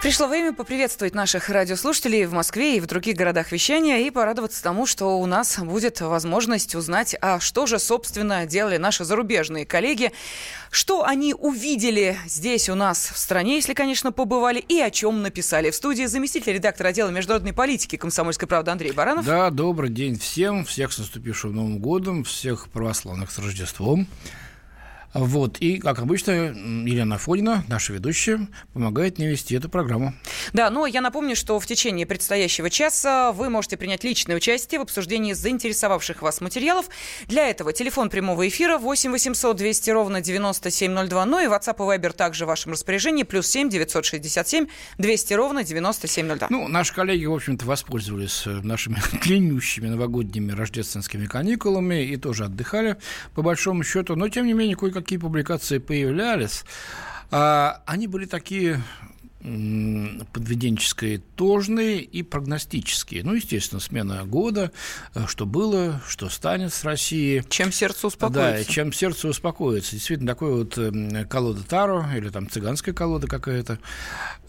Пришло время поприветствовать наших радиослушателей в Москве и в других городах вещания и порадоваться тому, что у нас будет возможность узнать, а что же, собственно, делали наши зарубежные коллеги, что они увидели здесь у нас в стране, если, конечно, побывали, и о чем написали. В студии заместитель редактора отдела международной политики «Комсомольской правды» Андрей Баранов. Да, добрый день всем, всех с наступившим Новым годом, всех православных с Рождеством. Вот. И, как обычно, Елена Фонина, наша ведущая, помогает мне вести эту программу. Да, но я напомню, что в течение предстоящего часа вы можете принять личное участие в обсуждении заинтересовавших вас материалов. Для этого телефон прямого эфира 8 800 200 ровно 9702. Ну и WhatsApp и Viber также в вашем распоряжении. Плюс 7 967 200 ровно 9702. Ну, наши коллеги, в общем-то, воспользовались э, нашими длиннющими новогодними рождественскими каникулами и тоже отдыхали, по большому счету. Но, тем не менее, кое какие публикации появлялись, а, они были такие подведенческие тожные и прогностические. Ну, естественно, смена года, э, что было, что станет с Россией. Чем сердце успокоится. Да, чем сердце успокоится. Действительно, такой вот эм, колода Таро или там цыганская колода какая-то.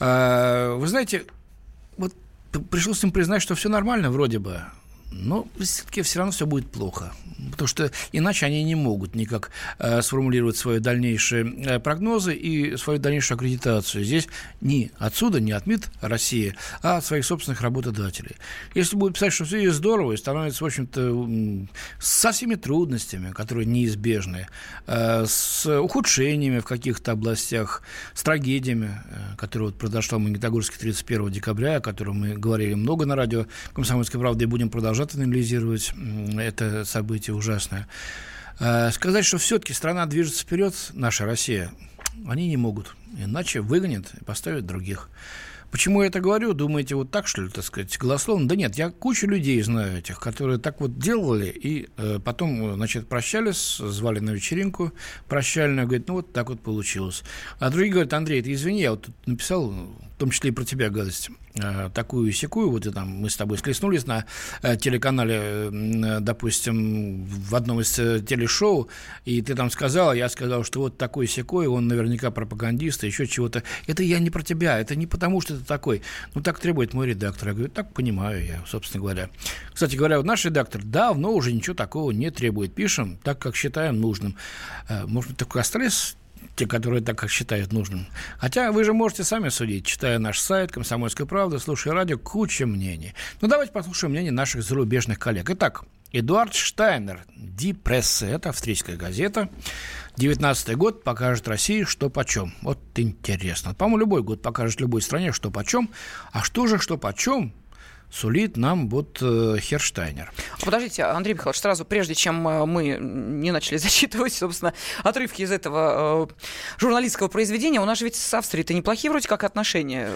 А, вы знаете, вот пришлось им признать, что все нормально вроде бы, но все-таки все равно все будет плохо потому что иначе они не могут никак э, сформулировать свои дальнейшие э, прогнозы и свою дальнейшую аккредитацию. Здесь ни отсюда, ни от МИД России, а от своих собственных работодателей. Если будет писать, что все здорово и становится, в общем-то, со всеми трудностями, которые неизбежны, э, с ухудшениями в каких-то областях, с трагедиями, э, которые вот произошла в Магнитогорске 31 декабря, о котором мы говорили много на радио «Комсомольской правды» и будем продолжать анализировать это событие ужасное. Э, сказать, что все-таки страна движется вперед, наша Россия, они не могут. Иначе выгонят и поставят других. Почему я это говорю? Думаете, вот так, что ли, так сказать, голословно? Да нет, я кучу людей знаю этих, которые так вот делали, и э, потом, значит, прощались, звали на вечеринку прощальную, говорит, ну вот так вот получилось. А другие говорят, Андрей, ты извини, я вот тут написал том числе и про тебя гадость, э, такую секую, вот и там мы с тобой склеснулись на э, телеканале, э, допустим, в одном из телешоу, и ты там сказал, я сказал, что вот такой секой, он наверняка пропагандист, еще чего-то. Это я не про тебя, это не потому, что ты такой. Ну, так требует мой редактор. Я говорю, так понимаю я, собственно говоря. Кстати говоря, вот наш редактор давно уже ничего такого не требует. Пишем так, как считаем нужным. Может быть, такой остались те, которые так считают нужным. Хотя вы же можете сами судить, читая наш сайт «Комсомольская правда», слушая радио, куча мнений. Ну, давайте послушаем мнение наших зарубежных коллег. Итак, Эдуард Штайнер, «Ди Прессе», это австрийская газета. 19 год покажет России, что почем. Вот интересно. По-моему, любой год покажет любой стране, что почем. А что же, что почем, сулит нам вот э, Херштайнер. Подождите, Андрей Михайлович, сразу, прежде чем э, мы не начали зачитывать, собственно, отрывки из этого э, журналистского произведения, у нас же ведь с Австрией-то неплохие вроде как отношения.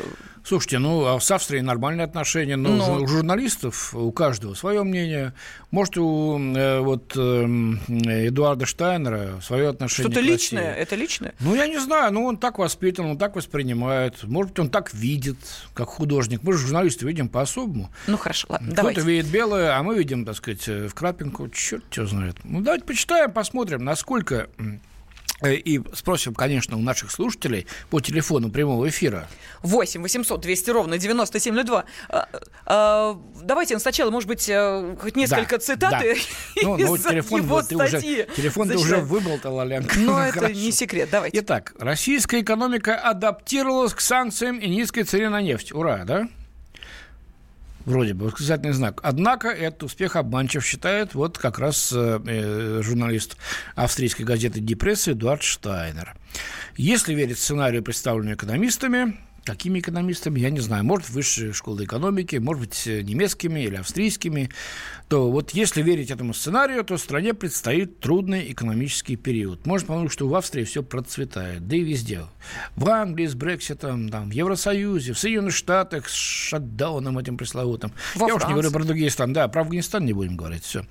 Слушайте, ну, а с Австрией нормальные отношения, но, но... у журналистов, у каждого свое мнение. Может, у э, вот э, Эдуарда Штайнера свое отношение Что-то личное? Это личное? Ну, я не знаю, ну, он так воспитан, он так воспринимает. Может быть, он так видит, как художник. Мы же журналисты видим по-особому. Ну, хорошо, ладно, Кто-то давайте. видит белое, а мы видим, так сказать, в крапинку. Черт что знает. Ну, давайте почитаем, посмотрим, насколько Э, и спросим, конечно, у наших слушателей по телефону прямого эфира. 8 800 200 ровно 9702. А, а, давайте сначала, может быть, э, хоть несколько да, цитат да. ну, ну, телефон, его ты уже, телефон ты уже выболтал, Ленка. Но это не секрет, давайте. Итак, российская экономика адаптировалась к санкциям и низкой цене на нефть. Ура, да? Вроде бы восклицательный знак. Однако этот успех обманчив считает вот как раз э, э журналист австрийской газеты «Депресса» Эдуард Штайнер. Если верить сценарию, представленному экономистами, Какими экономистами, я не знаю. Может, высшие школы экономики, может быть, немецкими или австрийскими. То вот если верить этому сценарию, то стране предстоит трудный экономический период. Можно подумать, что в Австрии все процветает, да и везде. В Англии с Брекситом, там, в Евросоюзе, в Соединенных Штатах с шатдауном этим пресловутым. Во я Франции. уж не говорю про другие страны. Да, про Афганистан не будем говорить. Все.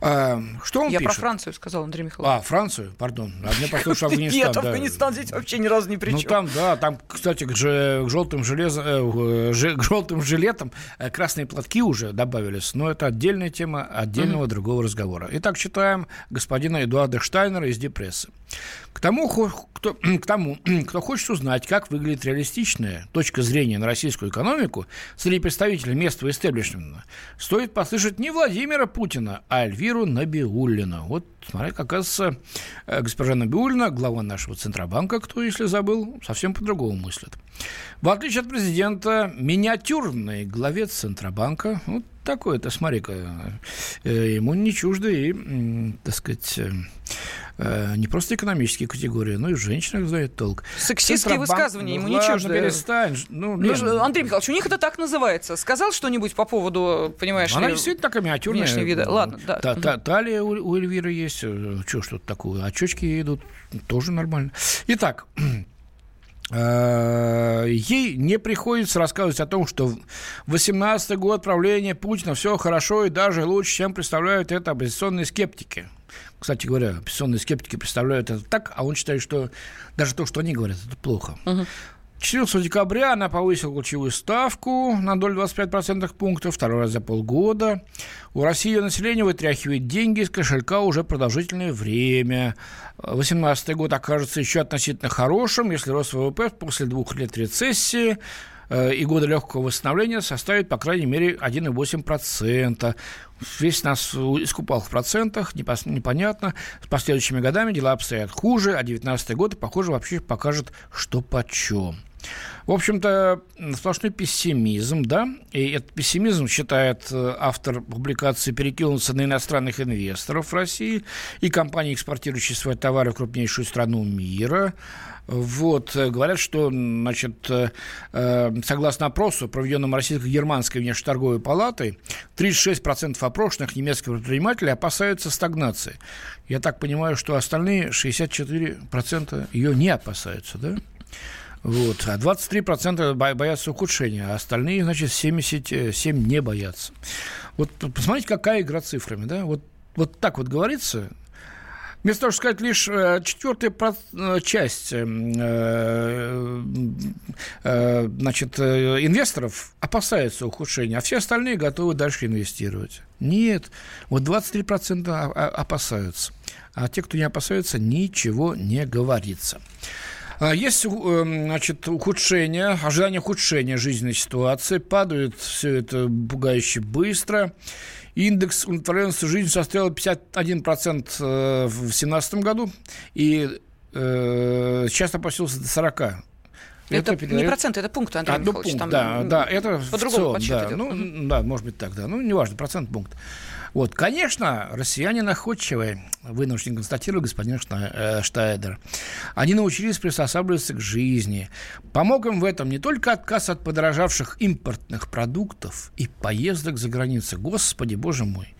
А, что он Я пишет? про Францию сказал, Андрей Михайлович. А, Францию, пардон. А мне послушал Афганистан. Нет. Афганистан здесь вообще ни разу не при Ну там, да, там, кстати, к, же- к желтым железам, э, к желтым жилетам э, красные платки уже добавились, но это отдельная тема отдельного другого разговора. Итак, читаем господина Эдуарда Штайнера из Депрессы. К тому, кто, к тому, кто хочет узнать, как выглядит реалистичная точка зрения на российскую экономику среди представителей местного истеблишмента, стоит послушать не Владимира Путина, а Эльвиру Набиуллину. Вот, смотри, оказывается, э, госпожа Набиуллина, глава нашего Центробанка, кто, если забыл, совсем по-другому мыслит. В отличие от президента, миниатюрный главец Центробанка, вот такой это, смотри-ка, э, ему не чужды и, так сказать, э, не просто экономические категории, но и в женщинах знает толк. Сексистские Центробанк- высказывания ему ну, не чужды. перестань. Ну, Ну, Лен, ж- Андрей Михайлович, у них это так называется. Сказал что-нибудь по поводу, понимаешь Она ли, действительно такая миниатюрная. вида. Ладно, да. Та- та- талия у, у Эльвиры есть. Что что-то такое? Очечки ей идут. Тоже нормально. Итак, э, ей не приходится рассказывать о том, что в 18 год правления Путина все хорошо и даже лучше, чем представляют это оппозиционные скептики. Кстати говоря, оппозиционные скептики представляют это так, а он считает, что даже то, что они говорят, это плохо. 14 декабря она повысила ключевую ставку на долю 25% пунктов, второй раз за полгода. У России ее население вытряхивает деньги из кошелька уже продолжительное время. 2018 год окажется еще относительно хорошим, если рост ВВП после двух лет рецессии и года легкого восстановления составит, по крайней мере, 1,8%. Весь нас искупал в процентах, непонятно. С последующими годами дела обстоят хуже, а 2019 год, похоже, вообще покажет, что почем. В общем-то, сплошной пессимизм, да, и этот пессимизм, считает э, автор публикации, перекинулся на иностранных инвесторов в России и компании, экспортирующие свои товары в крупнейшую страну мира. Вот, э, говорят, что, значит, э, согласно опросу, проведенному российско-германской внешнеторговой палатой, 36% опрошенных немецких предпринимателей опасаются стагнации. Я так понимаю, что остальные 64% ее не опасаются, да? Вот. А 23% бо- боятся ухудшения, а остальные, значит, 77 не боятся. Вот посмотрите, какая игра цифрами, да? Вот, вот так вот говорится. Вместо того, чтобы сказать лишь э, четвертая э, часть э, э, э, значит, э, инвесторов опасается ухудшения, а все остальные готовы дальше инвестировать. Нет, вот 23% о- о- опасаются. А те, кто не опасаются, ничего не говорится. А, Есть э, значит, ухудшение, ожидание ухудшения жизненной ситуации, падает все это пугающе быстро. Индекс удовлетворенности жизнью составил 51% э, в 2017 году и э, сейчас опустился до 40%. Это, не передает- проценты, это пункты, Андрей а, ну, Михайлович. пункт, там, да, м, да, это по-другому подсчет да, идет. ну, да, может быть так, да, ну, неважно, процент пункт. Вот, конечно, россияне находчивые, вынужден констатировать господин э, Штайдер. Они научились приспосабливаться к жизни. Помог им в этом не только отказ от подорожавших импортных продуктов и поездок за границу. Господи, боже мой.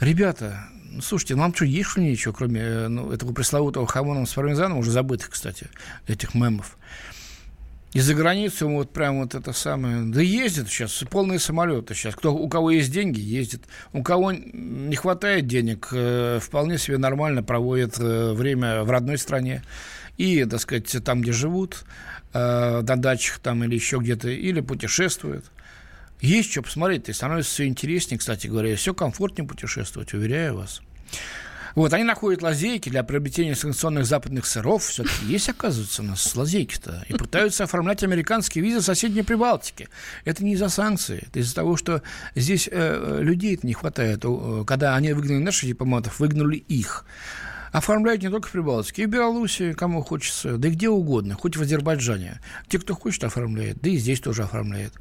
Ребята, ну, слушайте, нам что, есть что ничего, кроме э, ну, этого пресловутого хамона с пармезаном, уже забытых, кстати, этих мемов. И за границу вот прям вот это самое... Да ездят сейчас, полные самолеты сейчас. Кто, у кого есть деньги, ездит. У кого не хватает денег, э, вполне себе нормально проводит э, время в родной стране. И, так сказать, там, где живут, э, на дачах там или еще где-то, или путешествуют. Есть что посмотреть, и становится все интереснее, кстати говоря, и все комфортнее путешествовать, уверяю вас. Вот, они находят лазейки для приобретения санкционных западных сыров. Все-таки есть, оказывается, у нас лазейки-то. И пытаются оформлять американские визы в соседней Прибалтике. Это не из-за санкций. Это из-за того, что здесь э, людей не хватает. Э, Когда они выгнали наших дипломатов, выгнали их. Оформляют не только в Прибалтике, и в Беларуси, кому хочется, да и где угодно, хоть в Азербайджане. Те, кто хочет, оформляет, да и здесь тоже оформляет.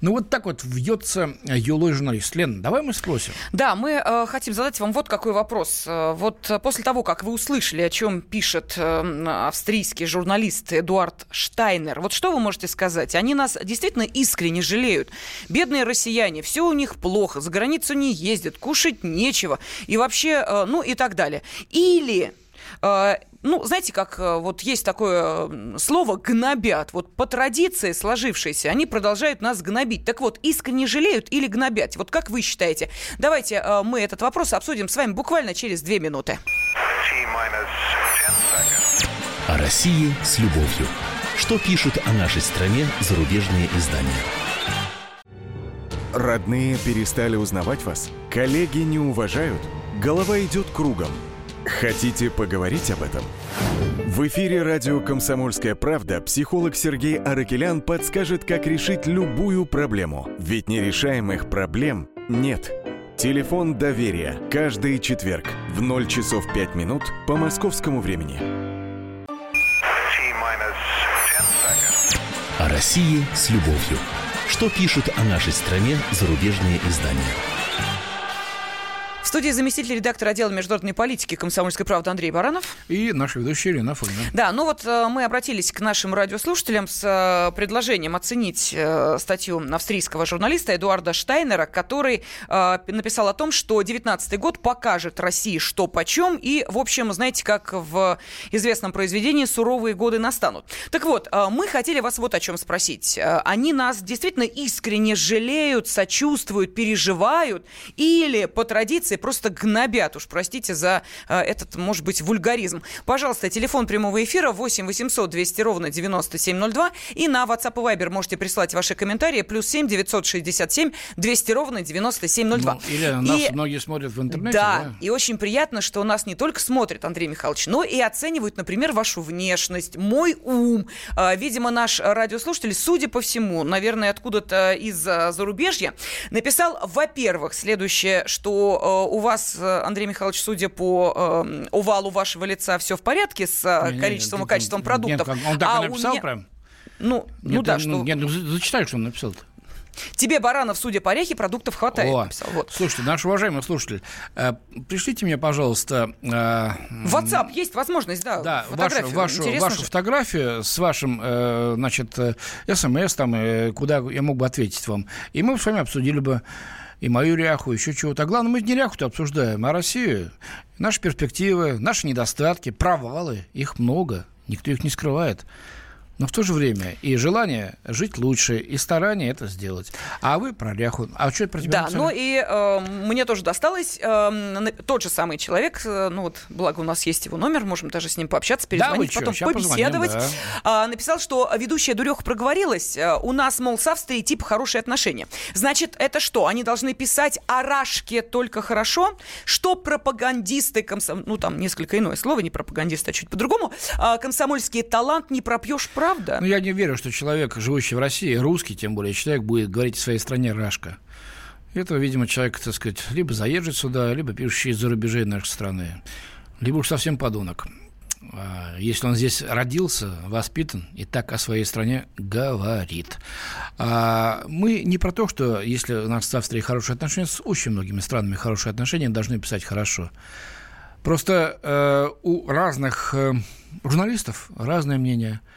Ну, вот так вот вьется юлой журналист. Лен, давай мы спросим. Да, мы э, хотим задать вам вот какой вопрос. Э, Вот э, после того, как вы услышали, о чем пишет э, австрийский журналист Эдуард Штайнер, вот что вы можете сказать? Они нас действительно искренне жалеют. Бедные россияне, все у них плохо, за границу не ездят, кушать нечего и вообще, э, ну и так далее. Или э, ну, знаете, как э, вот есть такое слово «гнобят». Вот по традиции сложившейся они продолжают нас гнобить. Так вот, искренне жалеют или гнобят? Вот как вы считаете? Давайте э, мы этот вопрос обсудим с вами буквально через две минуты. О России с любовью. Что пишут о нашей стране зарубежные издания? Родные перестали узнавать вас? Коллеги не уважают? Голова идет кругом. Хотите поговорить об этом? В эфире радио «Комсомольская правда» психолог Сергей Аракелян подскажет, как решить любую проблему. Ведь нерешаемых проблем нет. Телефон доверия. Каждый четверг в 0 часов 5 минут по московскому времени. О России с любовью. Что пишут о нашей стране зарубежные издания? Студии заместитель редактора отдела международной политики комсомольской правды Андрей Баранов. И наша ведущая Ирина Фомина. Да, ну вот э, мы обратились к нашим радиослушателям с э, предложением оценить э, статью австрийского журналиста Эдуарда Штайнера, который написал о том, что 19 год покажет России что почем, и, в общем, знаете, как в известном произведении «Суровые годы настанут». Так вот, мы хотели вас вот о чем спросить. Они нас действительно искренне жалеют, сочувствуют, переживают, или по традиции просто гнобят, уж простите за э, этот, может быть, вульгаризм. Пожалуйста, телефон прямого эфира 8 800 200 ровно 9702 и на WhatsApp и Viber можете прислать ваши комментарии плюс 7 967 200 ровно 9702. Ну, или нас и, многие смотрят в интернете. Да, да, и очень приятно, что нас не только смотрят, Андрей Михайлович, но и оценивают, например, вашу внешность, мой ум. А, видимо, наш радиослушатель, судя по всему, наверное, откуда-то из зарубежья, написал, во-первых, следующее, что э, у вас, э, Андрей Михайлович, судя по э, овалу вашего лица, все в порядке с э, количеством нет, и качеством продуктов. Нет, он так а и написал меня... прям? Ну, нет, ну да, ну, что... Нет, ну, зачитай, что он написал-то. Тебе, Баранов, судя по орехи, продуктов хватает. О, написал. Вот. Слушайте, наш уважаемый слушатель, э, пришлите мне, пожалуйста... Э, В WhatsApp есть возможность, да, да вашу, вашу, вашу фотографию с вашим, э, значит, э, смс, там, э, куда я мог бы ответить вам. И мы с вами обсудили бы и мою ряху, еще чего-то. А главное, мы не ряху-то обсуждаем, а Россию. Наши перспективы, наши недостатки, провалы, их много, никто их не скрывает но в то же время и желание жить лучше, и старание это сделать. А вы про ряху. А что это про тебя Да, написали? ну и э, мне тоже досталось э, тот же самый человек, э, ну вот, благо у нас есть его номер, можем даже с ним пообщаться, перезвонить, да, потом побеседовать. Позвоним, да. э, написал, что ведущая Дуреха проговорилась, э, у нас, мол, с Австрией типа хорошие отношения. Значит, это что, они должны писать о Рашке только хорошо? Что пропагандисты, комсом... ну там несколько иное слово, не пропагандисты, а чуть по-другому, э, комсомольский талант не пропьешь правда? Ну, я не верю, что человек, живущий в России, русский, тем более человек, будет говорить в своей стране «рашка». Это, видимо, человек, так сказать, либо заезжит сюда, либо пишущий из-за рубежей нашей страны, либо уж совсем подонок. А, если он здесь родился, воспитан и так о своей стране говорит. А мы не про то, что если у нас с Австрией хорошие отношения, с очень многими странами хорошие отношения, должны писать хорошо. Просто э, у разных э, журналистов разное мнение –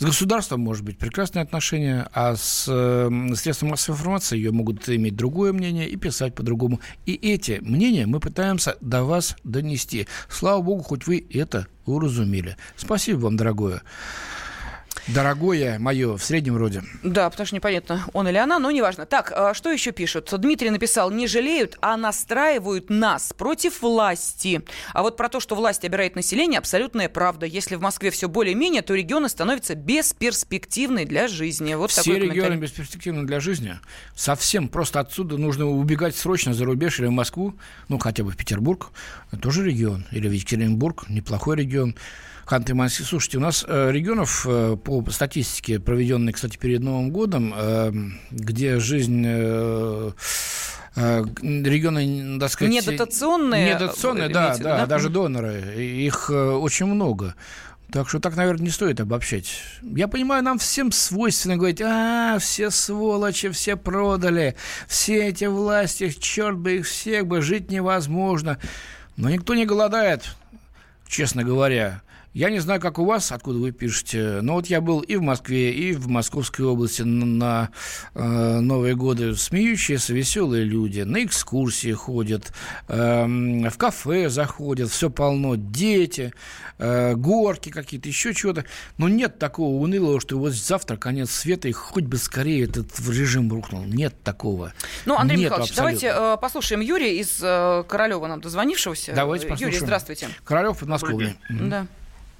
с государством может быть прекрасные отношения, а с э, средством массовой информации ее могут иметь другое мнение и писать по-другому. И эти мнения мы пытаемся до вас донести. Слава богу, хоть вы это уразумели. Спасибо вам, дорогое. Дорогое мое, в среднем роде. Да, потому что непонятно, он или она, но неважно. Так, а что еще пишут? Дмитрий написал, не жалеют, а настраивают нас против власти. А вот про то, что власть обирает население, абсолютная правда. Если в Москве все более-менее, то регионы становятся бесперспективны для жизни. Вот все регионы бесперспективны для жизни. Совсем просто отсюда нужно убегать срочно за рубеж или в Москву, ну, хотя бы в Петербург. Тоже регион. Или в Екатеринбург, неплохой регион. Ханты-Мансийск. Слушайте, у нас э, регионов э, по статистике, проведенной, кстати, перед Новым годом, э, где жизнь регионы, так сказать... Недотационные? Недотационные, да, да, да, даже доноры. Их очень много. Так что так, наверное, не стоит обобщать. Я понимаю, нам всем свойственно говорить, а, все сволочи, все продали, все эти власти, черт бы их всех бы, жить невозможно. Но никто не голодает, честно говоря. Я не знаю, как у вас, откуда вы пишете, но вот я был и в Москве, и в Московской области на, на э, Новые годы. Смеющиеся, веселые люди, на экскурсии ходят, э, в кафе заходят, все полно, дети, э, горки какие-то, еще чего-то. Но нет такого унылого, что вот завтра конец света, и хоть бы скорее этот режим рухнул. Нет такого. Ну, Андрей нет Михайлович, абсолютно. давайте э, послушаем Юрия из э, Королева, нам дозвонившегося. Давайте послушаем. Юрий, здравствуйте. Королев подмосковный. Да.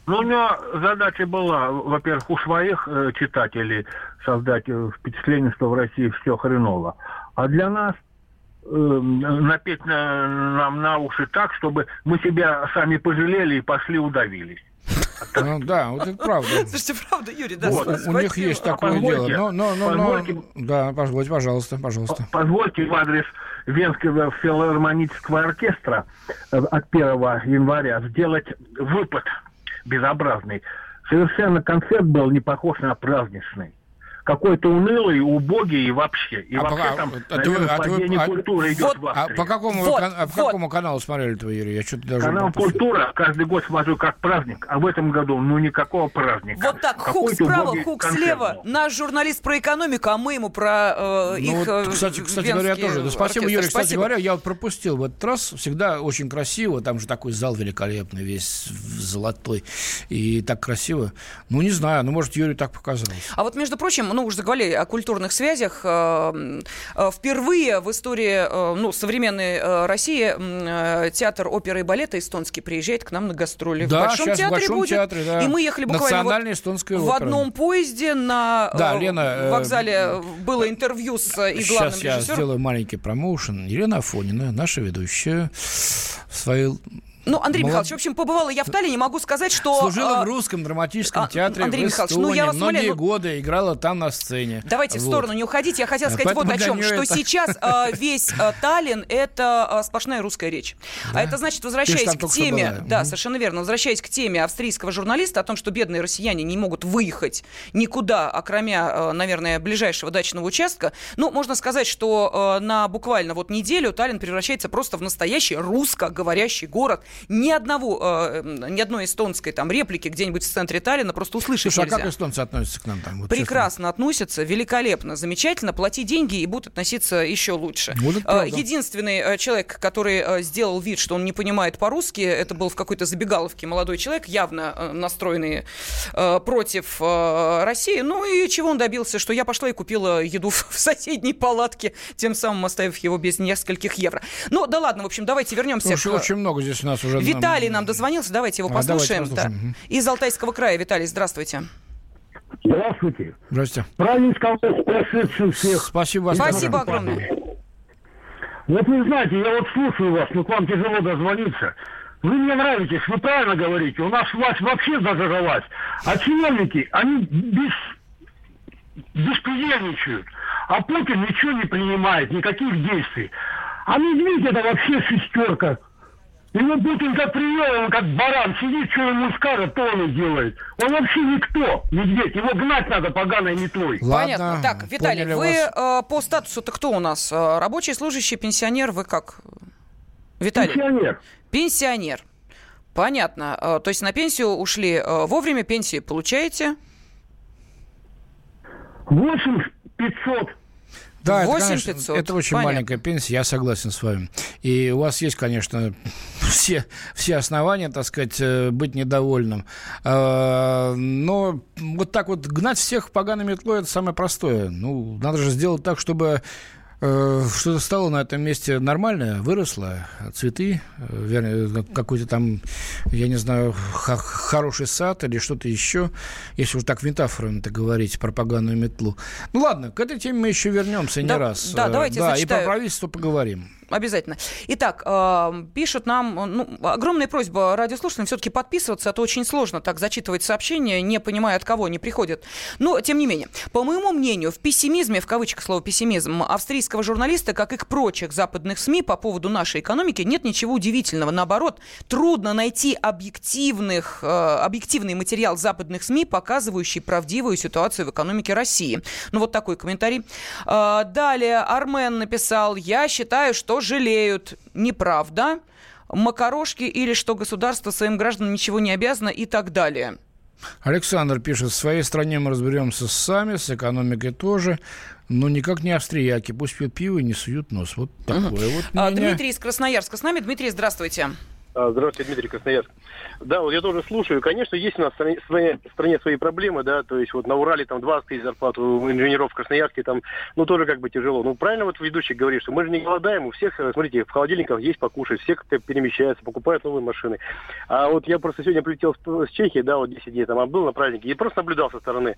Ну, у меня задача была, во-первых, у своих э, читателей создать э, впечатление, что в России все хреново. А для нас э, напеть на, нам на уши так, чтобы мы себя сами пожалели и пошли удавились. Ну, да, вот это правда. Слушайте, правда, Юрий, да, вот. У них есть такое дело. Но, но, но, но, да, позвольте, пожалуйста, пожалуйста. Позвольте в адрес Венского филармонического оркестра э, от 1 января сделать выпад безобразный. Совершенно концерт был не похож на праздничный какой-то унылый, убогий и вообще. И а вообще по, там, а наверное, вы, падение а, культуры а, идет вот, в А по какому, вот, а по какому каналу смотрели этого, Юрий? Я что-то даже Канал «Культура» каждый год смотрю как праздник, а в этом году ну никакого праздника. Вот так, хук справа, хук слева. Был. Наш журналист про экономику, а мы ему про э, ну, их вот, Кстати, кстати говоря, тоже. Да, спасибо, Юрий. Спасибо. Кстати говоря, я вот пропустил в этот раз. Всегда очень красиво. Там же такой зал великолепный, весь золотой. И так красиво. Ну, не знаю, ну, может, Юрий так показалось. А вот, между прочим, ну, уже заговорили о культурных связях. Э, э, впервые в истории э, ну, современной России театр оперы и балета эстонский приезжает к нам на гастроли. Да, в Большом театре в Большом будет. Театре, да. И мы ехали буквально вот в одном поезде на да, Лена, вокзале. Было интервью с и главным Сейчас я сделаю маленький промоушен. Елена Афонина, наша ведущая, в своей ну, Андрей Молод... Михайлович, в общем, побывала я в Таллине, могу сказать, что... Служила а... в русском драматическом а, театре Андрей в Михайлович, ну, я вас многие умоляю, ну... годы играла там на сцене. Давайте вот. в сторону не уходите, я хотела сказать Поэтому вот о чем, что это... сейчас а, весь а, Таллин – это а, сплошная русская речь. А да? А это значит, возвращаясь к теме... Да, угу. совершенно верно, возвращаясь к теме австрийского журналиста о том, что бедные россияне не могут выехать никуда, окромя, наверное, ближайшего дачного участка, ну, можно сказать, что на буквально вот неделю Таллин превращается просто в настоящий русскоговорящий город. Ни одного э, ни одной эстонской там реплики где-нибудь в центре Таллина просто услышать Слушай, нельзя. а как эстонцы относятся к нам там? Вот Прекрасно честно. относятся, великолепно, замечательно. Плати деньги и будут относиться еще лучше. Вот э, Единственный э, человек, который э, сделал вид, что он не понимает по-русски, это был в какой-то забегаловке молодой человек, явно настроенный против России. Ну и чего он добился? Что я пошла и купила еду в соседней палатке, тем самым оставив его без нескольких евро. Ну да ладно, в общем, давайте вернемся. Слушай, к... очень много здесь у нас уже Виталий нам дозвонился, давайте его послушаем. А, давайте послушаем. Да. Из Алтайского края. Виталий, здравствуйте. Здравствуйте. Здравствуйте. Праздничком прошедшим всех. Спасибо вас. Спасибо огромное. Вот вы знаете, я вот слушаю вас, но к вам тяжело дозвониться. Вы мне нравитесь, вы правильно говорите. У нас власть вообще зажралась. А чиновники, они без беспредельничают. А Путин ничего не принимает, никаких действий. А Медведь это вообще шестерка. Его Путин как привел, он как баран сидит, что ему скажет, то он и делает. Он вообще никто, медведь, его гнать надо поганой метлой. Ладно, Понятно. Так, Виталий, вы э, по статусу-то кто у нас? Э, рабочий, служащий, пенсионер, вы как? Виталий? Пенсионер. Пенсионер. Понятно. Э, то есть на пенсию ушли вовремя, пенсии получаете? 8 500 да, 8 это, конечно, 500. это очень Понятно. маленькая пенсия, я согласен с вами. И у вас есть, конечно, все, все основания, так сказать, э, быть недовольным. А, но вот так вот гнать всех поганой метлой – это самое простое. Ну, надо же сделать так, чтобы что-то стало на этом месте нормальное, выросло, цветы, э, вернее, какой-то там, я не знаю, хороший сад или что-то еще, если уж так метафорами это говорить, пропаганную метлу. Ну ладно, к этой теме мы еще вернемся да, не раз. Да, давайте Да, зачитаю. и про правительство поговорим обязательно. Итак, пишут нам, ну, огромная просьба радиослушателям все-таки подписываться, а то очень сложно так зачитывать сообщения, не понимая, от кого они приходят. Но, тем не менее, по моему мнению, в пессимизме, в кавычках слово пессимизм, австрийского журналиста, как и прочих западных СМИ по поводу нашей экономики, нет ничего удивительного. Наоборот, трудно найти объективных, э, объективный материал западных СМИ, показывающий правдивую ситуацию в экономике России. Ну, вот такой комментарий. Э, далее Армен написал, я считаю, что жалеют. Неправда. макарошки или что государство своим гражданам ничего не обязано и так далее. Александр пишет, в своей стране мы разберемся сами, с экономикой тоже, но никак не австрияки. Пусть пьют пиво и не суют нос. Вот такое угу. вот а, Дмитрий из Красноярска с нами. Дмитрий, здравствуйте. А, здравствуйте, Дмитрий Красноярск. Да, вот я тоже слушаю. Конечно, есть у нас в стране, в стране свои проблемы, да, то есть вот на Урале там 20 тысяч зарплат, у инженеров в Красноярске там, ну, тоже как бы тяжело. Ну, правильно вот ведущий говорит, что мы же не голодаем, у всех, смотрите, в холодильниках есть покушать, все как-то перемещаются, покупают новые машины. А вот я просто сегодня прилетел с Чехии, да, вот 10 дней там, а был на празднике, и просто наблюдал со стороны.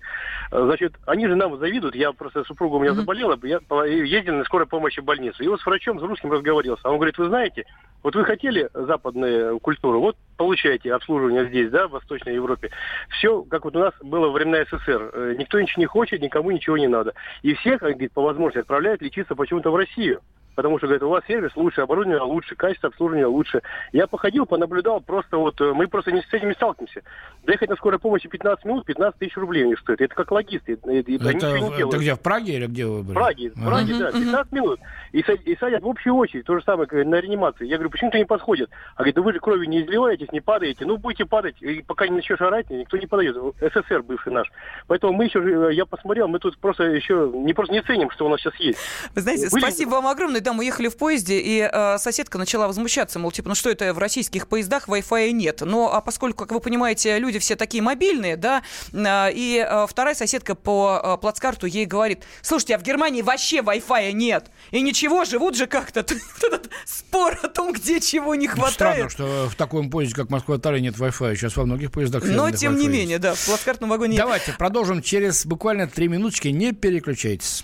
Значит, они же нам завидуют, я просто, супруга у меня заболела, я ездил на скорой помощи в больницу, и вот с врачом, с русским разговаривался, а он говорит, вы знаете, вот вы хотели западную культуру, вот получаете обслуживание здесь, да, в Восточной Европе. Все, как вот у нас было во времена СССР. Э, никто ничего не хочет, никому ничего не надо. И всех, говорит, по возможности отправляют лечиться почему-то в Россию потому что, говорит, у вас сервис лучше, оборудование лучше, качество обслуживания лучше. Я походил, понаблюдал, просто вот э, мы просто не с этим не сталкиваемся. Доехать на скорой помощи 15 минут, 15 тысяч рублей не стоит. Это как логисты. Это, это где, в Праге или где вы были? В Праге, в Праге, да, 15 минут. И, и садят в общую очередь, то же самое на реанимации. Я говорю, почему-то не подходит. А говорит, ну вы же кровью не изливаетесь, не падаете. Ну, будете падать, и пока не начнешь орать, никто не подойдет. СССР бывший наш. Поэтому мы еще, э, я посмотрел, мы тут просто еще не просто не ценим, что у нас сейчас есть. Вы знаете, Были... спасибо вам огромное. Да, мы ехали в поезде, и э, соседка начала возмущаться, мол, типа, ну что это в российских поездах Wi-Fi нет. Но а поскольку, как вы понимаете, люди все такие мобильные, да, э, и э, вторая соседка по э, плацкарту ей говорит, слушайте, а в Германии вообще Wi-Fi нет. И ничего, живут же как-то. Этот спор о том, где чего не хватает. Странно, что в таком поезде, как Москва-Таллин, нет Wi-Fi. Сейчас во многих поездах Но, тем не менее, да, в плацкартном вагоне Давайте продолжим через буквально три минуточки. Не переключайтесь.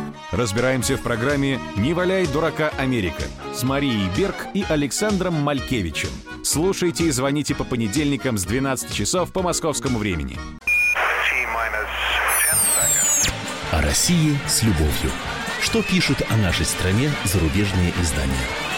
Разбираемся в программе «Не валяй дурака Америка» с Марией Берг и Александром Малькевичем. Слушайте и звоните по понедельникам с 12 часов по московскому времени. О России с любовью. Что пишут о нашей стране зарубежные издания?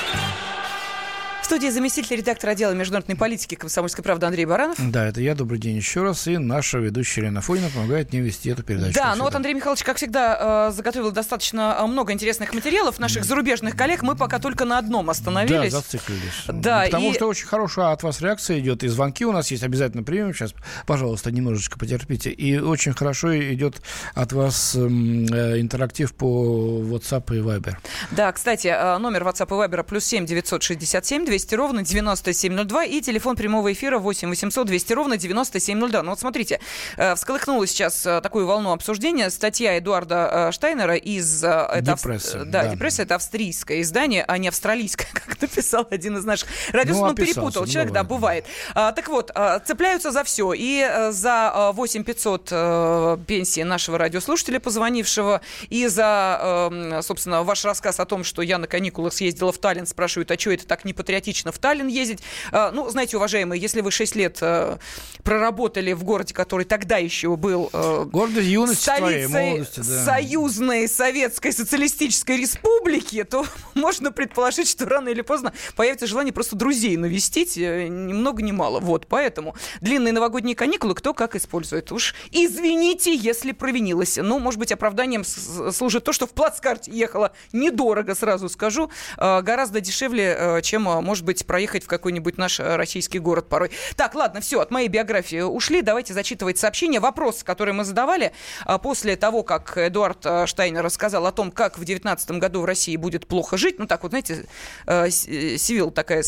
В студии заместитель редактора отдела международной политики комсомольской правды Андрей Баранов. Да, это я. Добрый день еще раз. И наша ведущая Елена Фойна помогает мне вести эту передачу. Да, ну вот Андрей Михайлович, как всегда, э, заготовил достаточно э, много интересных материалов. Наших зарубежных коллег мы пока только на одном остановились. Да, зациклились. Да, Потому и... что очень хорошая от вас реакция идет. И звонки у нас есть, обязательно примем. Сейчас, пожалуйста, немножечко потерпите. И очень хорошо идет от вас эм, э, интерактив по WhatsApp и Viber. Да, кстати, номер WhatsApp и Viber плюс 7 967 200 ровно 9702 и телефон прямого эфира 8 800 200 ровно 9702. Ну вот смотрите, э, всколыхнула сейчас э, такую волну обсуждения статья Эдуарда э, Штайнера из... Депресса. Да, да, Депресса это австрийское издание, а не австрийское, как написал один из наших радиос. Ну, ну перепутал человек, бывает. да, бывает. А, так вот, цепляются за все. И за 8 500 пенсии нашего радиослушателя, позвонившего, и за, собственно, ваш рассказ о том, что я на каникулах съездила в Таллин, спрашивают, а что это так не патриотично? в Таллин ездить. А, ну, знаете, уважаемые, если вы 6 лет э, проработали в городе, который тогда еще был э, Гордость юности столицей твоей, молодости, да. союзной советской социалистической республики, то можно предположить, что рано или поздно появится желание просто друзей навестить, э, ни много ни мало. Вот, поэтому длинные новогодние каникулы кто как использует. Уж извините, если провинилась. Ну, может быть, оправданием служит то, что в плацкарте ехала недорого, сразу скажу, гораздо дешевле, чем может быть, проехать в какой-нибудь наш э, российский город порой. Так, ладно, все, от моей биографии ушли. Давайте зачитывать сообщения. Вопрос, который мы задавали а, после того, как Эдуард э, Штайнер рассказал о том, как в 2019 году в России будет плохо жить. Ну, так вот, знаете, э, Сивил такая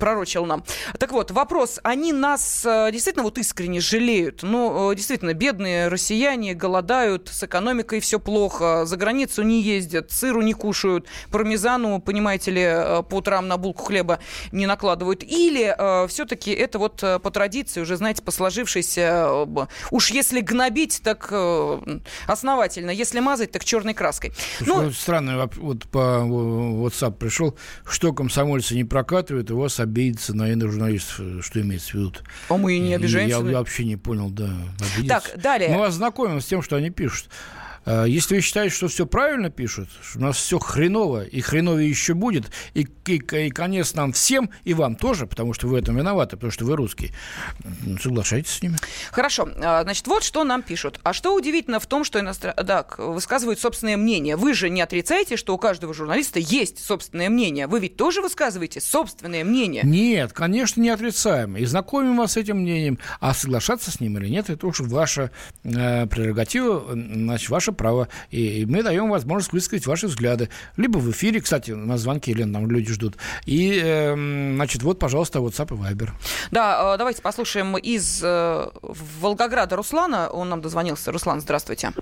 пророчил нам. Так вот, вопрос. Они нас действительно вот искренне жалеют? Ну, действительно, бедные россияне голодают, с экономикой все плохо, за границу не ездят, сыру не кушают, пармезану, понимаете ли, по утрам на булку хлеба не накладывают. Или все-таки это вот по традиции уже, знаете, по сложившейся, уж если гнобить, так основательно, если мазать, так черной краской. Слушай, ну, странно, вот по WhatsApp пришел, что комсомольцы не прокатывают, у вас обидится на журналистов, что имеется в виду. А мы и не обижаемся. Я, я вообще не понял, да. Обидится. Так, далее. Мы вас знакомим с тем, что они пишут. Э, если вы считаете, что все правильно пишут, что у нас все хреново, и хреновее еще будет, и, и, и конец нам всем, и вам тоже, потому что вы в этом виноваты, потому что вы русские, соглашайтесь с ними. Хорошо. А, значит, вот что нам пишут. А что удивительно в том, что иностран... да, высказывают собственное мнение. Вы же не отрицаете, что у каждого журналиста есть собственное мнение. Вы ведь тоже высказываете собственное мнение? Нет, конечно, не отрицаем. И знакомим вас с этим мнением. А соглашаться с ним или нет, это уж ваша э, прерогатива, значит, ваша право. И мы даем возможность высказать ваши взгляды. Либо в эфире, кстати, на звонке или нам люди ждут. И, э, значит, вот, пожалуйста, WhatsApp и Viber. Да, э, давайте послушаем из э, Волгограда Руслана. Он нам дозвонился. Руслан, здравствуйте.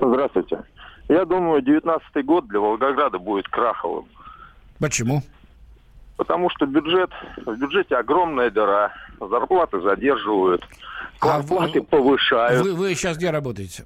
Здравствуйте. Я думаю, 19 год для Волгограда будет краховым. Почему? Потому что бюджет, в бюджете огромная дыра, зарплаты задерживают, зарплаты а повышают. Вы, вы сейчас где работаете?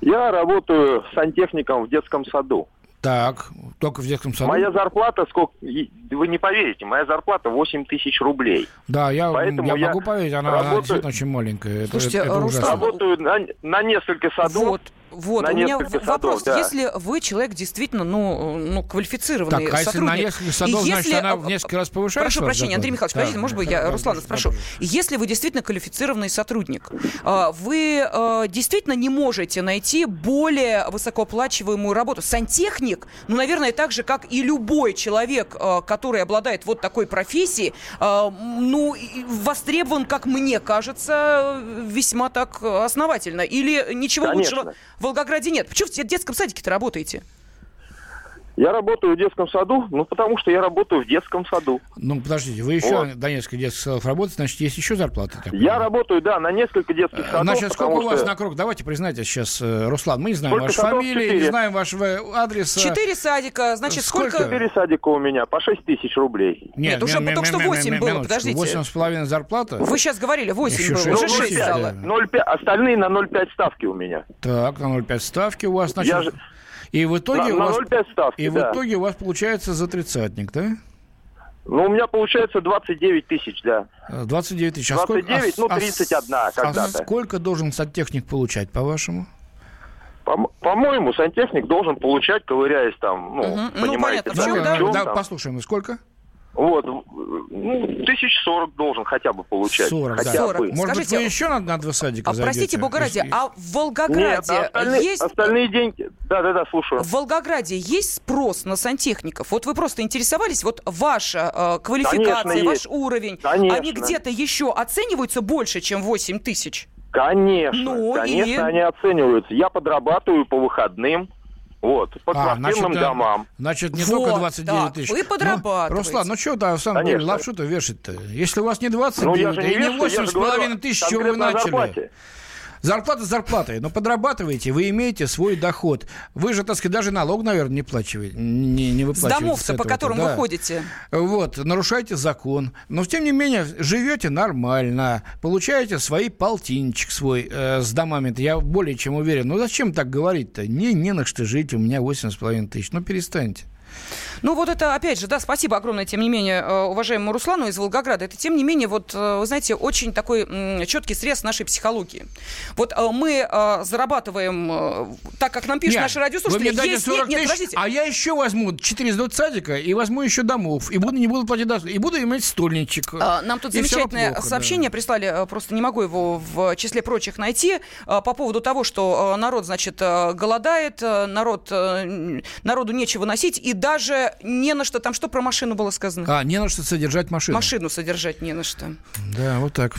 Я работаю сантехником в детском саду. Так, только в детском саду? Моя зарплата, сколько, вы не поверите, моя зарплата 8 тысяч рублей. Да, я, Поэтому я, я могу поверить, она, работаю... она действительно очень маленькая. Слушайте, это, это Руслан, работаю на, на несколько садов. Вот. Вот, на у меня вопрос. да. Если вы человек действительно, ну, ну квалифицированный так, а если сотрудник... на несколько садов, и если... значит, она в несколько раз повышается? Прошу прощения, Андрей Михайлович, да, подождите, может быть, я Руслана спрошу. Если вы действительно квалифицированный сотрудник, а, вы а, действительно не можете найти более высокооплачиваемую работу. Сантехник, ну, наверное, так же, как и любой человек, а, который обладает вот такой профессией, ну, востребован, как мне кажется, весьма так основательно. Или ничего Конечно. лучшего Волгограде нет. Почему в детском садике-то работаете? Я работаю в детском саду, ну, потому что я работаю в детском саду. Ну, подождите, вы еще вот. до нескольких детских садов работаете, значит, есть еще зарплата? Так я работаю, да, на несколько детских садов. Значит, сколько у вас что... на круг? Давайте признайте сейчас, э, Руслан, мы не знаем сколько вашей фамилии, 4? не знаем вашего адреса. Четыре садика, значит, сколько? Четыре садика у меня, по шесть тысяч рублей. Нет, Нет уже только что восемь было, подождите. Восемь с половиной зарплата? Вы сейчас говорили, восемь было, уже шесть стало. Остальные на 0,5 ставки у меня. Так, на 0,5 ставки у вас, значит... И в итоге, на, у, вас, на ставки, и да. в итоге у вас получается за тридцатник, да? Ну, у меня получается 29 тысяч, да. 29 тысяч. А 29, сколько, ну, 31 а, когда-то. А сколько должен сантехник получать, по-вашему? По-моему, сантехник должен получать, ковыряясь там, ну, угу. понимаете, ну, понятно, в чем, да? да, послушаем, сколько? Вот, ну, тысяч сорок должен хотя бы получать. 40, хотя да. 40. Бы. Может Скажите, быть, вы еще на, на два садика а, Простите, бога ради, а в Волгограде Нет, а остальные, есть... Остальные деньги... Да-да-да, слушаю. В Волгограде есть спрос на сантехников? Вот вы просто интересовались, вот ваша э, квалификация, Конечно, ваш есть. уровень, Конечно. они где-то еще оцениваются больше, чем 8 тысяч? Конечно, ну, конечно, и... они оцениваются. Я подрабатываю по выходным, вот, по а, квартирным значит, домам. Значит, не вот, только 29 да, тысяч. Вы ну, подрабатываете. Ну, Руслан, ну что, да, в самом деле, лапшу-то вешать-то? Если у вас не 29, ну, и не 8,5 тысяч, чего вы начали? Зарплате. Зарплата зарплатой, но подрабатываете, вы имеете свой доход. Вы же, так сказать, даже налог, наверное, не, плачиваете, не, не выплачиваете. С домов-то, по которым да. вы ходите. Вот, нарушаете закон. Но, тем не менее, живете нормально, получаете свои полтинчик свой э, с домами-то, я более чем уверен. Ну, зачем так говорить-то? Не, не на что жить, у меня 8,5 тысяч. Ну, перестаньте. Ну вот это, опять же, да, спасибо огромное, тем не менее, э, уважаемому Руслану из Волгограда. Это, тем не менее, вот, э, вы знаете, очень такой четкий срез нашей психологии. Вот э, мы зарабатываем так, как нам пишут нет, наши радиослушатели. Вы мне дайте 40 нет, тысяч, нет, а я еще возьму 400 садика и возьму еще домов. И буду, не буду платить. И буду иметь стольничек. Нам тут замечательное плохо, сообщение да. прислали, просто не могу его в числе прочих найти, по поводу того, что народ, значит, голодает, народ, народу нечего носить, и даже не на что. Там что про машину было сказано? А, не на что содержать машину. Машину содержать не на что. Да, вот так.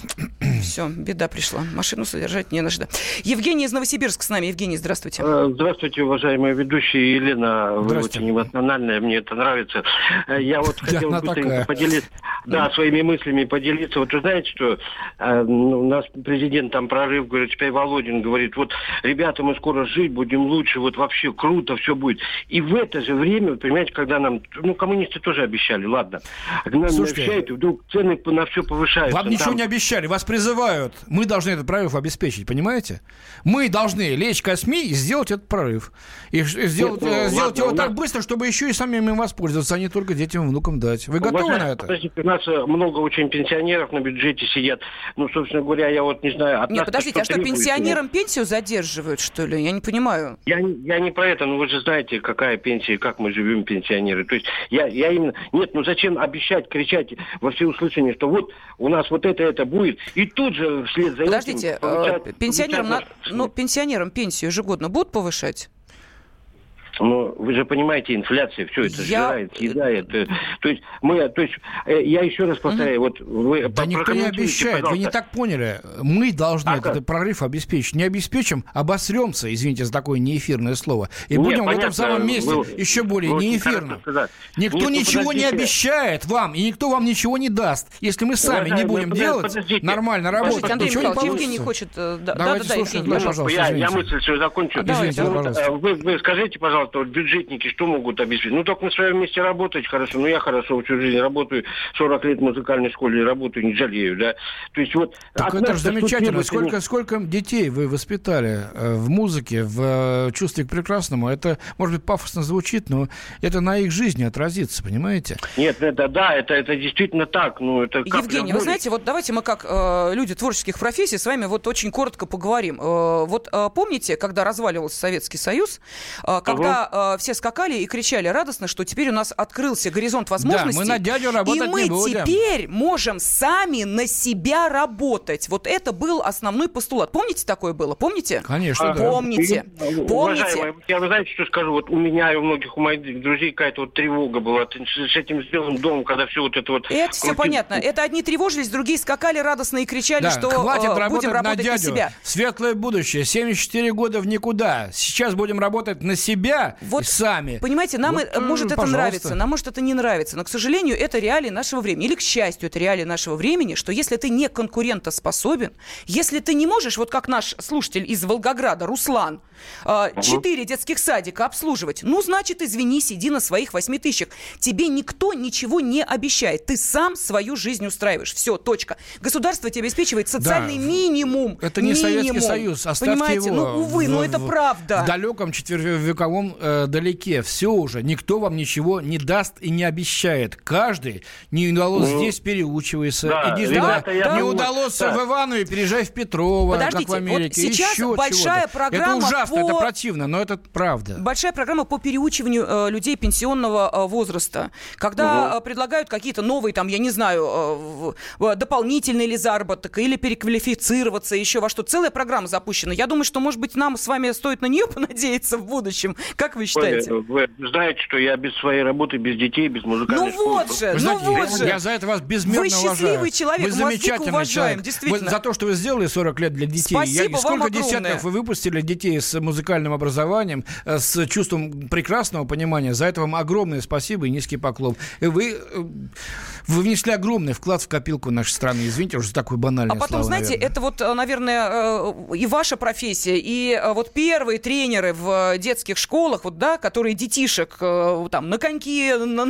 Все, беда пришла. Машину содержать не на что. Евгений из Новосибирска с нами. Евгений, здравствуйте. Э, здравствуйте, уважаемая ведущая Елена. Вы очень эмоциональная, мне это нравится. Э, я вот хотел быстренько поделиться, да, своими мыслями поделиться. Вот вы знаете, что э, ну, у нас президент там прорыв, говорит, теперь Володин говорит, вот, ребята, мы скоро жить будем лучше, вот вообще круто все будет. И в это же время, понимаете, когда нам, ну, коммунисты тоже обещали, ладно, нам Слушайте, обещают, и вдруг цены на все повышаются. Вам там... ничего не обещали, вас призывают. Мы должны этот прорыв обеспечить, понимаете? Мы должны лечь косми и сделать этот прорыв. И сделать, Нет, ну, сделать ладно, его так быстро, чтобы еще и самим им воспользоваться, а не только детям и внукам дать. Вы готовы Уважаемый, на это? Подождите, у нас э, много очень пенсионеров на бюджете сидят. Ну, собственно говоря, я вот не знаю... От Нет, подождите, а что, пенсионерам пенсию задерживают, что ли? Я не понимаю. Я, я не про это, но вы же знаете, какая пенсия и как мы живем, пенсионеры. То есть я, я именно... Нет, ну зачем обещать, кричать во всеуслышание, что вот у нас вот это, это будет, и тут же вслед за Подождите, этим... Подождите, э, пенсионерам, на... ну, пенсионерам пенсию ежегодно будут повышать? Но вы же понимаете, инфляция все это я... сжирает, съедает. Э, то есть мы, то есть э, я еще раз повторяю, вот вы да никто не обещает, пожалуйста. вы не так поняли. Мы должны а этот как? прорыв обеспечить. Не обеспечим, обосремся, извините за такое неэфирное слово, и Нет, будем понятно, в этом самом месте вы, еще более неэфирным. Никто Нет, ну, ничего подождите. не обещает вам, и никто вам ничего не даст. Если мы сами Уважаемые, не будем делать, подождите. нормально работать, Подождите, Андрей Михайлович, Евгений хочет... Да, Давайте да, да, слушаем, да, пожалуйста, я, я мысль свою закончу. Извините, пожалуйста. Вы, вы скажите, пожалуйста, пожалуйста, вот бюджетники что могут обеспечить? Ну, только на своем месте работать хорошо. Ну, я хорошо всю жизнь работаю, 40 лет в музыкальной школе работаю, не жалею, да. То есть вот... Так это же замечательно. Сколько, сколько детей вы воспитали э, в музыке, в э, чувстве к прекрасному? Это, может быть, пафосно звучит, но это на их жизни отразится, понимаете? Нет, это да, это, это действительно так. Ну, это Евгений, вы знаете, вот давайте мы как э, люди творческих профессий с вами вот очень коротко поговорим. Э, вот э, помните, когда разваливался Советский Союз, э, когда когда э, все скакали и кричали радостно, что теперь у нас открылся горизонт возможностей. Да, мы на дядю работать и мы не будем. теперь можем сами на себя работать. Вот это был основной постулат. Помните, такое было? Помните? Конечно, а, да. Помните. Помните. Уважаемые, я, вы знаете, что скажу? Вот у меня и у многих у моих друзей какая-то вот тревога была с этим сделанным домом, когда все вот это вот... Это все понятно. Это одни тревожились, другие скакали радостно и кричали, да, что хватит э, работать будем работать на, дядю. на себя. Светлое будущее. 74 года в никуда. Сейчас будем работать на себя вот, сами. Понимаете, нам вот, может это нравится, нам может это не нравится, но, к сожалению, это реалии нашего времени. Или, к счастью, это реалии нашего времени, что если ты не конкурентоспособен, если ты не можешь, вот как наш слушатель из Волгограда, Руслан, а, четыре детских садика обслуживать, ну, значит, извини, сиди на своих восьми тысячах. Тебе никто ничего не обещает. Ты сам свою жизнь устраиваешь. Все, точка. Государство тебе обеспечивает социальный да. минимум. Это не минимум. Советский Союз. Оставьте Понимаете? Его ну, увы, в, но это правда. В далеком четырехвековом э, далеке. Все уже. Никто вам ничего не даст и не обещает. Каждый не удалось ну, здесь переучивается. Да, Иди сюда. Да, не удалось да. в Иванове, переезжай в Петрово, Подождите, как в Америке. Вот сейчас Еще большая программа Это ужасно, по... это противно, но это правда. Большая программа по переучиванию э, людей пенсионного э, возраста. Когда угу. э, предлагают какие-то новые, там, я не знаю, э, дополнительный или заработок, или переквалифицироваться, еще во что. Целая программа запущена. Я думаю, что, может быть, нам с вами стоит на нее понадеяться в будущем. Как вы считаете? Вы, вы знаете, что я без своей работы, без детей, без музыкальной Ну школы. вот же, вы ну знаете, вот же. Я за это вас безмерно Вы счастливый уважаю. человек, вы замечательный уважаем, человек. действительно. Вы, за то, что вы сделали 40 лет для детей. Спасибо я, сколько вам десятков вы выпустили детей с музыкальным образованием, э, с чувством прекрасного понимания. За это вам огромное спасибо и низкий поклон. Вы, э, вы внесли огромный вклад в копилку нашей страны. Извините уже за такое банальное А потом, слово, знаете, наверное. это вот, наверное, и ваша профессия, и вот первые тренеры в детских школах, вот, да, которые детишек там на коньки, на,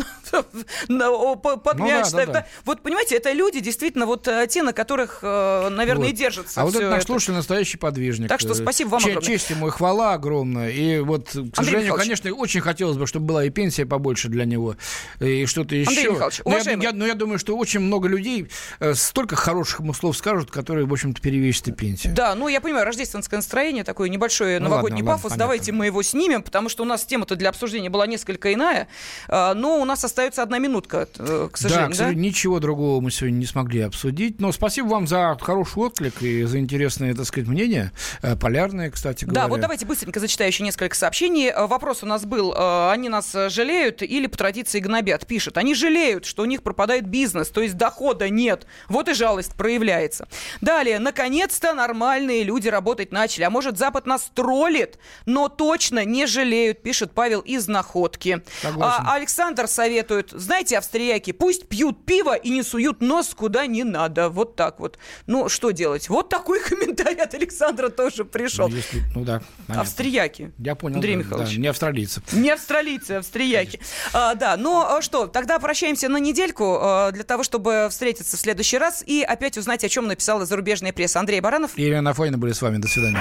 на, под ну, мяч да, да, да. Вот, понимаете, это люди действительно вот те, на которых, наверное, вот. и держится А вот это наш слушатель настоящий подвижник. Так что спасибо вам огромное. Честь ему и хвала огромная. И вот, к сожалению, конечно, очень хотелось бы, чтобы была и пенсия побольше для него, и что-то еще. Андрей Михайлович, но я, я, но я думаю, что очень много людей э, столько хороших ему слов скажут, которые, в общем-то, перевесят и пенсию. Да, ну я понимаю, рождественское настроение, такое небольшое ну, новогодний ладно, пафос. Ладно, Давайте мы его снимем, потому что у нас тема-то для обсуждения была несколько иная. А, но у нас остается одна минутка, э, к сожалению. Да, к сожалению, да? ничего другого мы сегодня не смогли обсудить. Но спасибо вам за хороший отклик и за интересное, так сказать, мнение. Э, полярное, кстати говоря. Да, вот давайте быстренько зачитаю еще несколько сообщений. Э, вопрос у нас был, они нас жалеют или по традиции гнобят? Пишет, они жалеют, что у них пропадает бизнес, то есть дохода нет. Вот и жалость проявляется. Далее, наконец-то нормальные люди работать начали. А может, Запад нас троллит, но точно не жалеют болеют, пишет Павел из Находки. А, Александр советует, знаете, австрияки, пусть пьют пиво и не суют нос куда не надо. Вот так вот. Ну, что делать? Вот такой комментарий от Александра тоже пришел. Ну, если, ну да. Понятно. Австрияки. Я понял. Андрей да, Михайлович. Да, не австралийцы. Не австралийцы, австрияки. А, да, ну а что, тогда прощаемся на недельку а, для того, чтобы встретиться в следующий раз и опять узнать, о чем написала зарубежная пресса. Андрей Баранов. И Ирина Фойна были с вами. До свидания.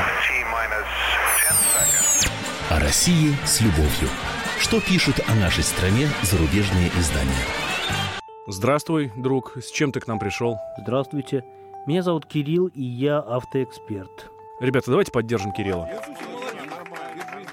России с любовью. Что пишут о нашей стране зарубежные издания? Здравствуй, друг. С чем ты к нам пришел? Здравствуйте. Меня зовут Кирилл, и я автоэксперт. Ребята, давайте поддержим Кирилла.